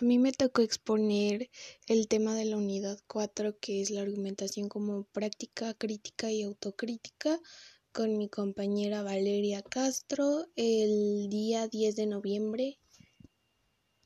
A mí me tocó exponer el tema de la unidad 4, que es la argumentación como práctica crítica y autocrítica, con mi compañera Valeria Castro el día 10 de noviembre.